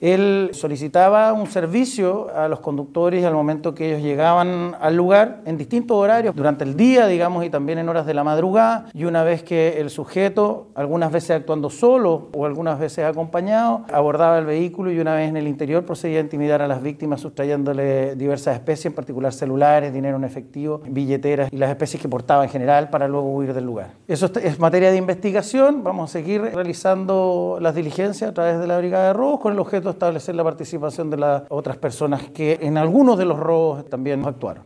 Él solicitaba un servicio a los conductores al momento que ellos llegaban al lugar en distintos horarios, durante el día, digamos, y también en horas de la madrugada. Y una vez que el sujeto, algunas veces actuando solo o algunas veces acompañado, abordaba el vehículo y una vez en el interior procedía a intimidar a las víctimas sustrayéndole diversas especies, en particular celulares, dinero en efectivo, billeteras y las especies que portaba en general para luego huir del lugar. Eso es materia de investigación. Vamos a seguir realizando las diligencias a través de la Brigada de Robos con el objeto establecer la participación de las otras personas que en algunos de los robos también actuaron.